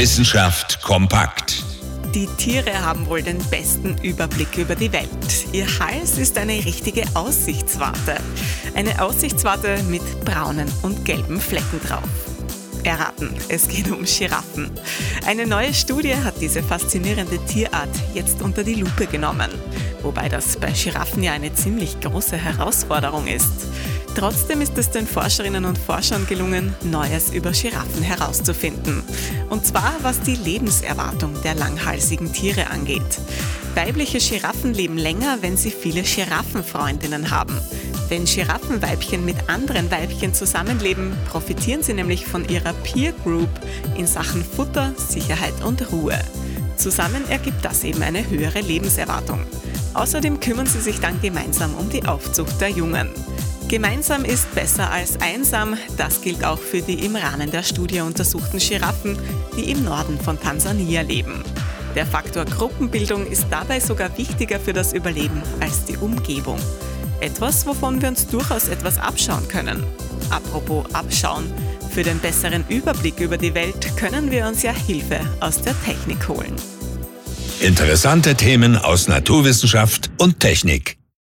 Wissenschaft kompakt. Die Tiere haben wohl den besten Überblick über die Welt. Ihr Hals ist eine richtige Aussichtswarte. Eine Aussichtswarte mit braunen und gelben Flecken drauf. Erraten, es geht um Giraffen. Eine neue Studie hat diese faszinierende Tierart jetzt unter die Lupe genommen. Wobei das bei Giraffen ja eine ziemlich große Herausforderung ist. Trotzdem ist es den Forscherinnen und Forschern gelungen, Neues über Giraffen herauszufinden. Und zwar was die Lebenserwartung der langhalsigen Tiere angeht. Weibliche Giraffen leben länger, wenn sie viele Giraffenfreundinnen haben. Wenn Giraffenweibchen mit anderen Weibchen zusammenleben, profitieren sie nämlich von ihrer Peer Group in Sachen Futter, Sicherheit und Ruhe. Zusammen ergibt das eben eine höhere Lebenserwartung. Außerdem kümmern sie sich dann gemeinsam um die Aufzucht der Jungen. Gemeinsam ist besser als einsam. Das gilt auch für die im Rahmen der Studie untersuchten Giraffen, die im Norden von Tansania leben. Der Faktor Gruppenbildung ist dabei sogar wichtiger für das Überleben als die Umgebung. Etwas, wovon wir uns durchaus etwas abschauen können. Apropos abschauen, für den besseren Überblick über die Welt können wir uns ja Hilfe aus der Technik holen. Interessante Themen aus Naturwissenschaft und Technik.